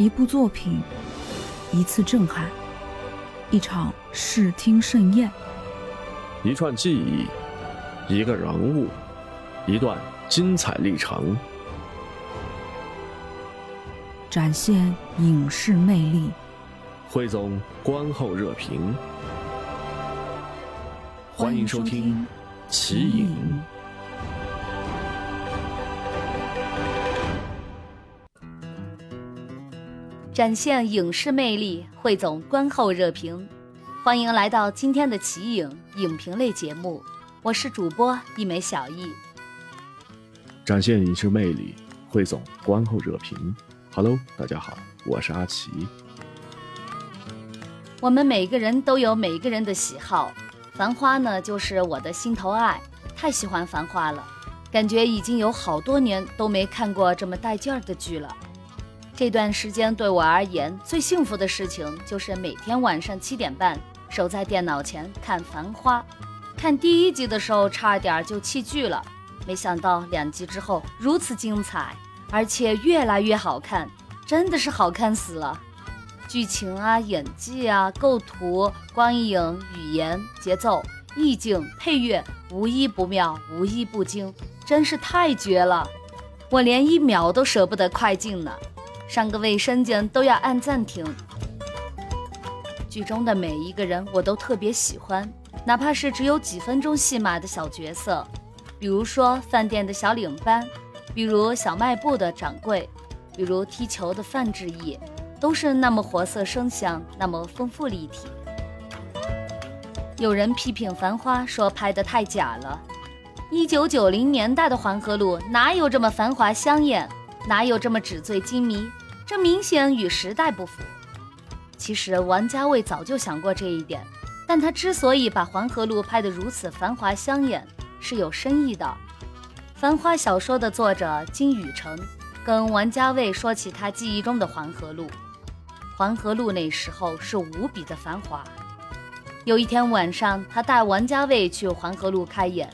一部作品，一次震撼，一场视听盛宴，一串记忆，一个人物，一段精彩历程，展现影视魅力。汇总观后热评，欢迎收听《奇影》。展现影视魅力，汇总观后热评，欢迎来到今天的奇影影评类节目，我是主播一枚小艺。展现影视魅力，汇总观后热评。Hello，大家好，我是阿奇。我们每个人都有每个人的喜好，《繁花》呢就是我的心头爱，太喜欢《繁花》了，感觉已经有好多年都没看过这么带劲儿的剧了。这段时间对我而言最幸福的事情，就是每天晚上七点半守在电脑前看《繁花》。看第一集的时候差点就弃剧了，没想到两集之后如此精彩，而且越来越好看，真的是好看死了。剧情啊、演技啊、构图、光影、语言、节奏、意境、配乐，无一不妙，无一不精，真是太绝了！我连一秒都舍不得快进呢。上个卫生间都要按暂停。剧中的每一个人我都特别喜欢，哪怕是只有几分钟戏码的小角色，比如说饭店的小领班，比如小卖部的掌柜，比如踢球的范志毅，都是那么活色生香，那么丰富立体。有人批评《繁花》说拍得太假了，一九九零年代的黄河路哪有这么繁华香艳，哪有这么纸醉金迷？这明显与时代不符。其实王家卫早就想过这一点，但他之所以把黄河路拍得如此繁华香艳，是有深意的。《繁花》小说的作者金宇澄跟王家卫说起他记忆中的黄河路，黄河路那时候是无比的繁华。有一天晚上，他带王家卫去黄河路开演，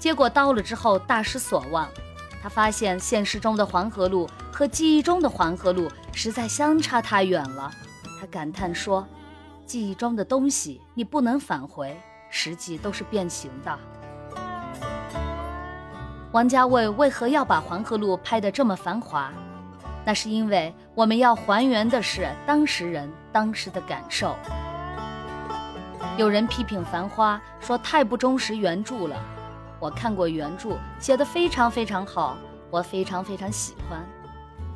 结果到了之后大失所望。他发现现实中的黄河路和记忆中的黄河路。实在相差太远了，他感叹说：“记忆中的东西你不能返回，实际都是变形的。”王家卫为何要把黄河路拍得这么繁华？那是因为我们要还原的是当时人当时的感受。有人批评《繁花》说太不忠实原著了，我看过原著，写得非常非常好，我非常非常喜欢。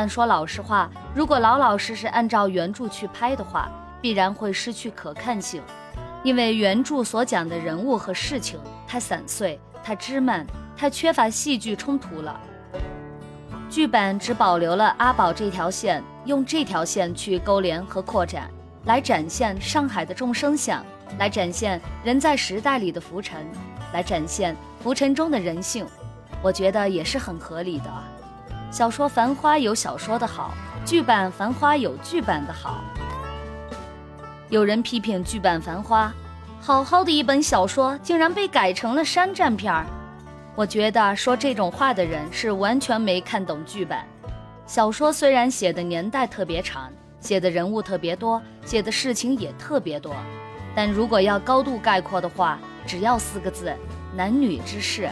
但说老实话，如果老老实实按照原著去拍的话，必然会失去可看性，因为原著所讲的人物和事情太散碎、太枝蔓、太缺乏戏剧冲突了。剧版只保留了阿宝这条线，用这条线去勾连和扩展，来展现上海的众生相，来展现人在时代里的浮沉，来展现浮沉中的人性，我觉得也是很合理的。小说《繁花》有小说的好，剧版《繁花》有剧版的好。有人批评剧版《繁花》，好好的一本小说竟然被改成了山寨片儿。我觉得说这种话的人是完全没看懂剧版。小说虽然写的年代特别长，写的人物特别多，写的事情也特别多，但如果要高度概括的话，只要四个字：男女之事。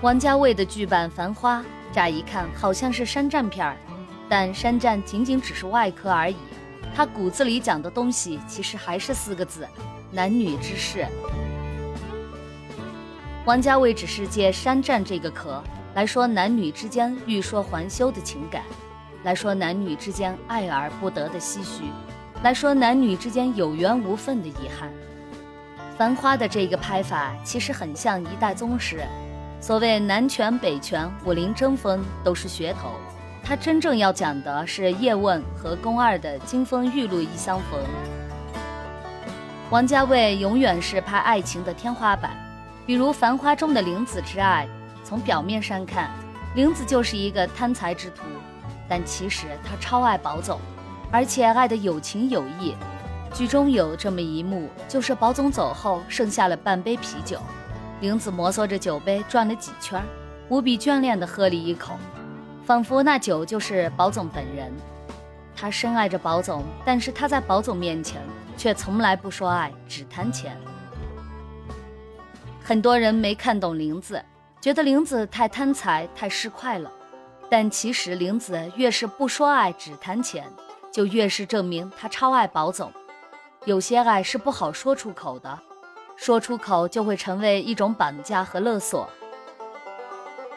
王家卫的剧版《繁花》，乍一看好像是山寨片儿，但山寨仅仅只是外壳而已。他骨子里讲的东西，其实还是四个字：男女之事。王家卫只是借山寨这个壳来说男女之间欲说还休的情感，来说男女之间爱而不得的唏嘘，来说男女之间有缘无分的遗憾。《繁花》的这个拍法，其实很像一代宗师。所谓南拳北拳、武林争锋都是噱头，他真正要讲的是叶问和宫二的金风玉露一相逢。王家卫永远是拍爱情的天花板，比如《繁花》中的玲子之爱，从表面上看，玲子就是一个贪财之徒，但其实她超爱宝总，而且爱得有情有义。剧中有这么一幕，就是宝总走后剩下了半杯啤酒。玲子摩挲着酒杯转了几圈，无比眷恋地喝了一口。仿佛那酒就是宝总本人。他深爱着宝总，但是他在宝总面前却从来不说爱，只谈钱。很多人没看懂玲子，觉得玲子太贪财、太市侩了。但其实玲子越是不说爱，只谈钱，就越是证明她超爱宝总。有些爱是不好说出口的，说出口就会成为一种绑架和勒索。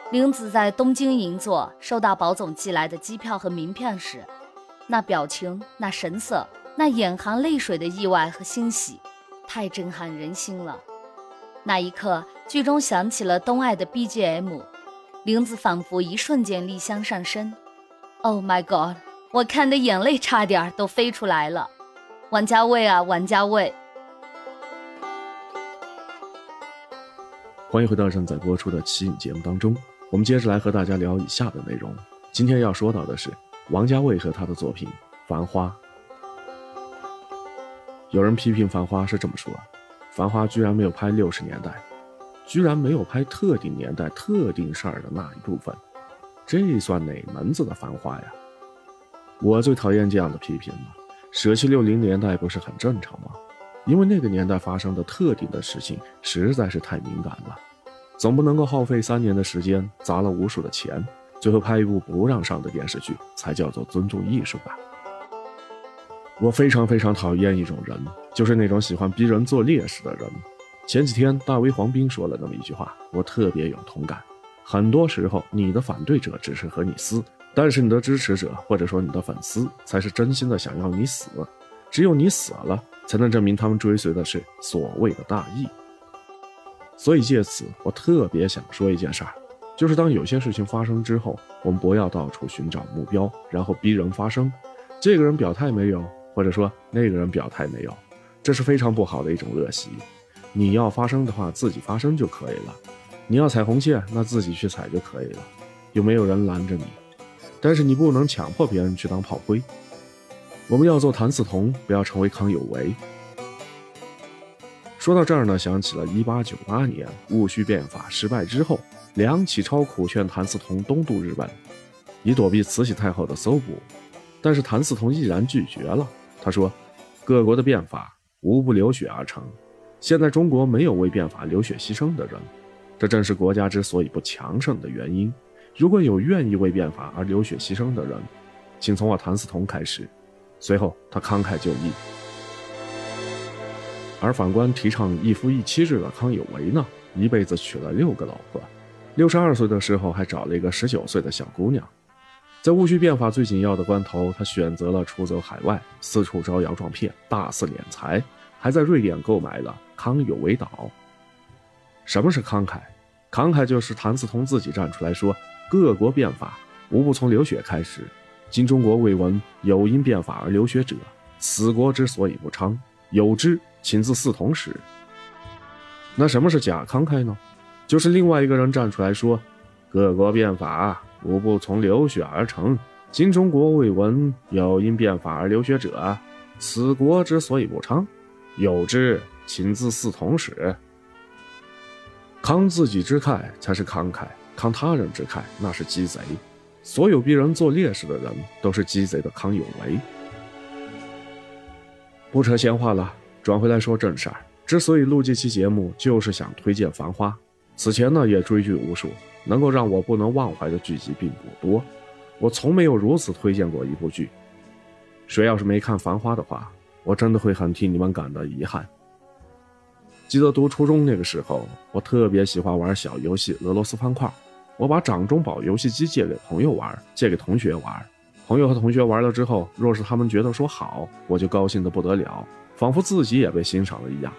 玲子在东京银座收到宝总寄来的机票和名片时。那表情，那神色，那眼含泪水的意外和欣喜，太震撼人心了。那一刻，剧中响起了东爱的 BGM，玲子仿佛一瞬间丽香上身。Oh my god！我看的眼泪差点都飞出来了。王家卫啊，王家卫！欢迎回到正在播出的《奇影》节目当中，我们接着来和大家聊以下的内容。今天要说到的是。王家卫和他的作品《繁花》，有人批评《繁花》是这么说：《繁花》居然没有拍六十年代，居然没有拍特定年代、特定事儿的那一部分，这算哪门子的繁花呀？我最讨厌这样的批评了。舍弃六零年代不是很正常吗？因为那个年代发生的特定的事情实在是太敏感了，总不能够耗费三年的时间，砸了无数的钱。最后拍一部不让上的电视剧，才叫做尊重艺术吧。我非常非常讨厌一种人，就是那种喜欢逼人做烈士的人。前几天大 V 黄斌说了那么一句话，我特别有同感。很多时候，你的反对者只是和你撕，但是你的支持者或者说你的粉丝才是真心的想要你死。只有你死了，才能证明他们追随的是所谓的大义。所以借此，我特别想说一件事儿。就是当有些事情发生之后，我们不要到处寻找目标，然后逼人发声。这个人表态没有，或者说那个人表态没有，这是非常不好的一种恶习。你要发声的话，自己发声就可以了。你要踩红线，那自己去踩就可以了，又没有人拦着你。但是你不能强迫别人去当炮灰。我们要做谭嗣同，不要成为康有为。说到这儿呢，想起了1898年戊戌变法失败之后。梁启超苦劝谭嗣同东渡日本，以躲避慈禧太后的搜捕，但是谭嗣同毅然拒绝了。他说：“各国的变法无不流血而成，现在中国没有为变法流血牺牲的人，这正是国家之所以不强盛的原因。如果有愿意为变法而流血牺牲的人，请从我谭嗣同开始。”随后他慷慨就义。而反观提倡一夫一妻制的康有为呢，一辈子娶了六个老婆。六十二岁的时候，还找了一个十九岁的小姑娘。在戊戌变法最紧要的关头，他选择了出走海外，四处招摇撞骗，大肆敛财，还在瑞典购买了康有为岛。什么是慷慨？慷慨就是谭嗣同自己站出来说：“各国变法无不从流血开始，今中国未闻有因变法而流血者，此国之所以不昌，有之，请自嗣同始。”那什么是假慷慨呢？就是另外一个人站出来说：“各国变法无不从流血而成，今中国未闻有因变法而流血者，此国之所以不昌，有之，请自嗣同始。慷自己之慨才是慷慨，慷他人之慨那是鸡贼。所有逼人做烈士的人都是鸡贼的康有为。不扯闲话了，转回来说正事儿。之所以录这期节目，就是想推荐《繁花》。”此前呢也追剧无数，能够让我不能忘怀的剧集并不多，我从没有如此推荐过一部剧。谁要是没看《繁花》的话，我真的会很替你们感到遗憾。记得读初中那个时候，我特别喜欢玩小游戏俄罗斯方块，我把掌中宝游戏机借给朋友玩，借给同学玩。朋友和同学玩了之后，若是他们觉得说好，我就高兴得不得了，仿佛自己也被欣赏了一样。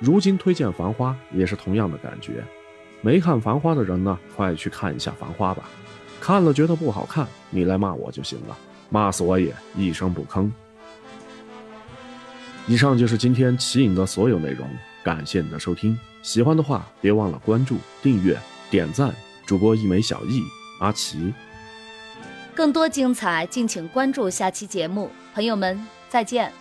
如今推荐《繁花》也是同样的感觉。没看《繁花》的人呢，快去看一下《繁花》吧。看了觉得不好看，你来骂我就行了，骂死我也一声不吭。以上就是今天奇影的所有内容，感谢你的收听。喜欢的话别忘了关注、订阅、点赞。主播一枚小艺，阿奇。更多精彩，敬请关注下期节目。朋友们，再见。